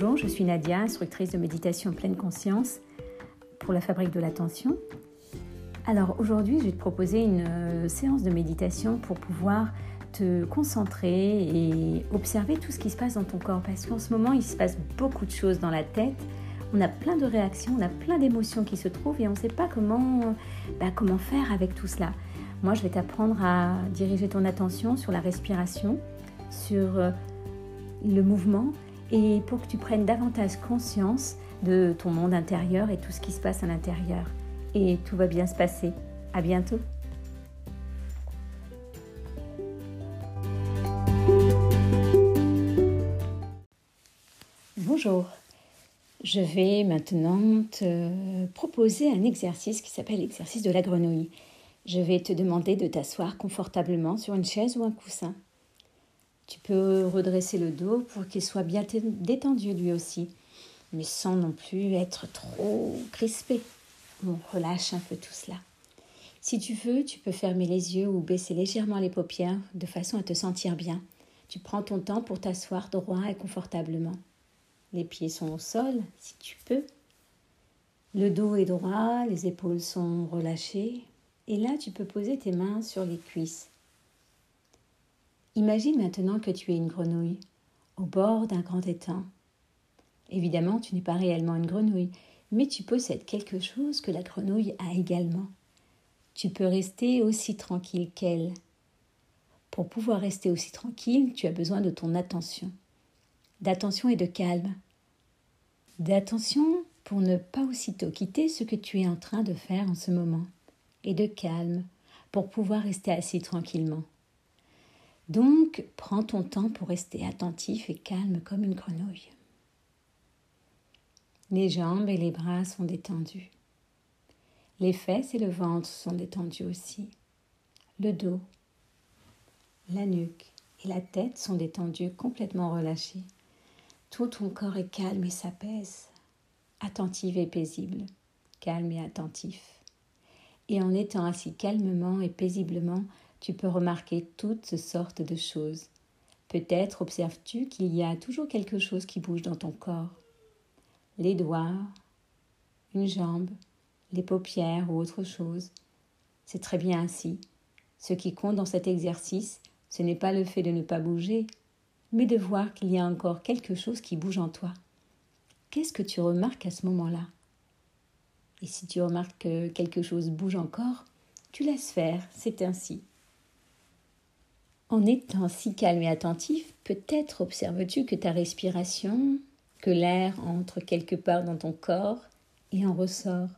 Bonjour, je suis Nadia, instructrice de méditation pleine conscience pour la fabrique de l'attention. Alors aujourd'hui, je vais te proposer une euh, séance de méditation pour pouvoir te concentrer et observer tout ce qui se passe dans ton corps parce qu'en ce moment, il se passe beaucoup de choses dans la tête. On a plein de réactions, on a plein d'émotions qui se trouvent et on ne sait pas comment, bah, comment faire avec tout cela. Moi, je vais t'apprendre à diriger ton attention sur la respiration, sur euh, le mouvement et pour que tu prennes davantage conscience de ton monde intérieur et tout ce qui se passe à l'intérieur. Et tout va bien se passer. À bientôt. Bonjour. Je vais maintenant te proposer un exercice qui s'appelle l'exercice de la grenouille. Je vais te demander de t'asseoir confortablement sur une chaise ou un coussin. Tu peux redresser le dos pour qu'il soit bien détendu lui aussi, mais sans non plus être trop crispé. On relâche un peu tout cela. Si tu veux, tu peux fermer les yeux ou baisser légèrement les paupières de façon à te sentir bien. Tu prends ton temps pour t'asseoir droit et confortablement. Les pieds sont au sol, si tu peux. Le dos est droit, les épaules sont relâchées. Et là, tu peux poser tes mains sur les cuisses. Imagine maintenant que tu es une grenouille au bord d'un grand étang. Évidemment, tu n'es pas réellement une grenouille, mais tu possèdes quelque chose que la grenouille a également. Tu peux rester aussi tranquille qu'elle. Pour pouvoir rester aussi tranquille, tu as besoin de ton attention. D'attention et de calme. D'attention pour ne pas aussitôt quitter ce que tu es en train de faire en ce moment. Et de calme pour pouvoir rester assis tranquillement. Donc, prends ton temps pour rester attentif et calme comme une grenouille. Les jambes et les bras sont détendus. Les fesses et le ventre sont détendus aussi. Le dos, la nuque et la tête sont détendus, complètement relâchés. Tout ton corps est calme et s'apaise, attentif et paisible, calme et attentif. Et en étant assis calmement et paisiblement, tu peux remarquer toutes sortes de choses. Peut-être observes-tu qu'il y a toujours quelque chose qui bouge dans ton corps. Les doigts, une jambe, les paupières ou autre chose. C'est très bien ainsi. Ce qui compte dans cet exercice, ce n'est pas le fait de ne pas bouger, mais de voir qu'il y a encore quelque chose qui bouge en toi. Qu'est-ce que tu remarques à ce moment-là? Et si tu remarques que quelque chose bouge encore, tu laisses faire, c'est ainsi. En étant si calme et attentif, peut-être observes-tu que ta respiration, que l'air entre quelque part dans ton corps et en ressort.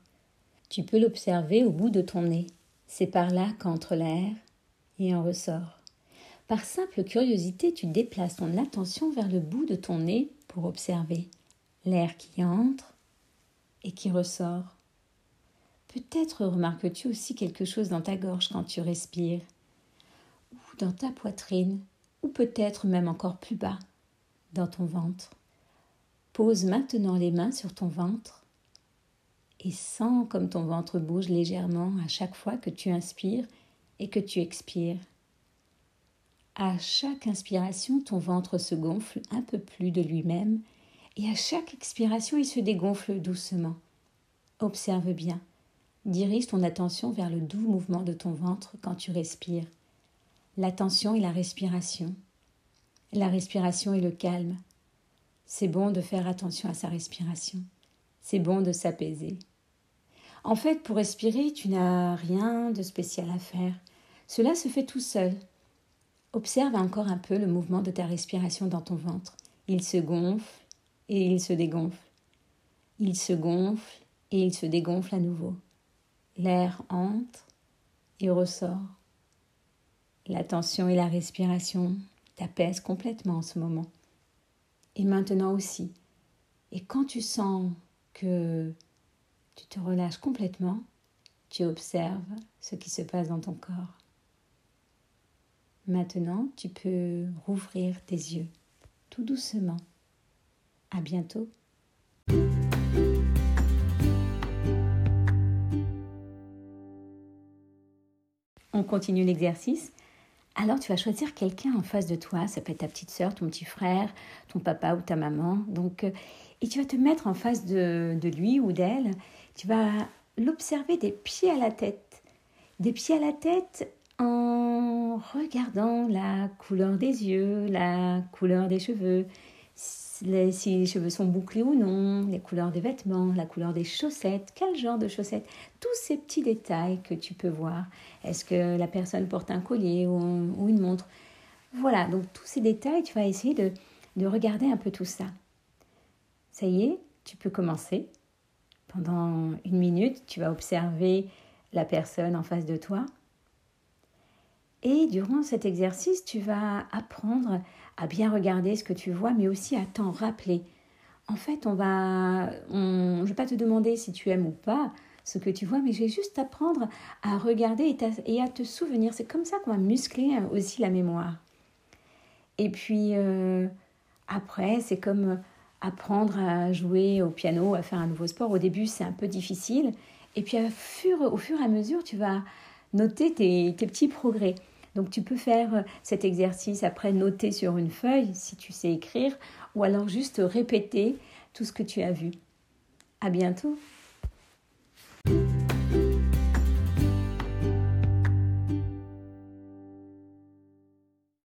Tu peux l'observer au bout de ton nez. C'est par là qu'entre l'air et en ressort. Par simple curiosité, tu déplaces ton attention vers le bout de ton nez pour observer l'air qui entre et qui ressort. Peut-être remarques-tu aussi quelque chose dans ta gorge quand tu respires dans ta poitrine, ou peut-être même encore plus bas, dans ton ventre. Pose maintenant les mains sur ton ventre et sens comme ton ventre bouge légèrement à chaque fois que tu inspires et que tu expires. À chaque inspiration, ton ventre se gonfle un peu plus de lui-même et à chaque expiration, il se dégonfle doucement. Observe bien. Dirige ton attention vers le doux mouvement de ton ventre quand tu respires l'attention et la respiration. La respiration et le calme. C'est bon de faire attention à sa respiration. C'est bon de s'apaiser. En fait, pour respirer, tu n'as rien de spécial à faire. Cela se fait tout seul. Observe encore un peu le mouvement de ta respiration dans ton ventre. Il se gonfle et il se dégonfle. Il se gonfle et il se dégonfle à nouveau. L'air entre et ressort. L'attention et la respiration t'apaisent complètement en ce moment. Et maintenant aussi. Et quand tu sens que tu te relâches complètement, tu observes ce qui se passe dans ton corps. Maintenant, tu peux rouvrir tes yeux tout doucement. À bientôt. On continue l'exercice alors tu vas choisir quelqu'un en face de toi, ça peut être ta petite sœur, ton petit frère, ton papa ou ta maman. Donc, euh, et tu vas te mettre en face de, de lui ou d'elle. Tu vas l'observer des pieds à la tête. Des pieds à la tête en regardant la couleur des yeux, la couleur des cheveux, si les cheveux sont bouclés ou non, les couleurs des vêtements, la couleur des chaussettes, quel genre de chaussettes, tous ces petits détails que tu peux voir. Est-ce que la personne porte un collier ou, une montre Voilà, donc tous ces détails, tu vas essayer de, de regarder un peu tout ça. Ça y est, tu peux commencer. Pendant une minute, tu vas observer la personne en face de toi. Et durant cet exercice, tu vas apprendre à bien regarder ce que tu vois, mais aussi à t'en rappeler. En fait, on va, je ne vais pas te demander si tu aimes ou pas ce que tu vois, mais je vais juste apprendre à regarder et, à te souvenir. C'est comme ça qu'on va muscler hein, aussi la mémoire. Et puis euh, après, c'est comme apprendre à jouer au piano, à faire un nouveau sport. Au début, c'est un peu difficile. Et puis au fur, au fur et à mesure, tu vas noter tes petits progrès. Donc tu peux faire euh, cet exercice après noter sur une feuille si tu sais écrire ou alors juste répéter tout ce que tu as vu. À bientôt.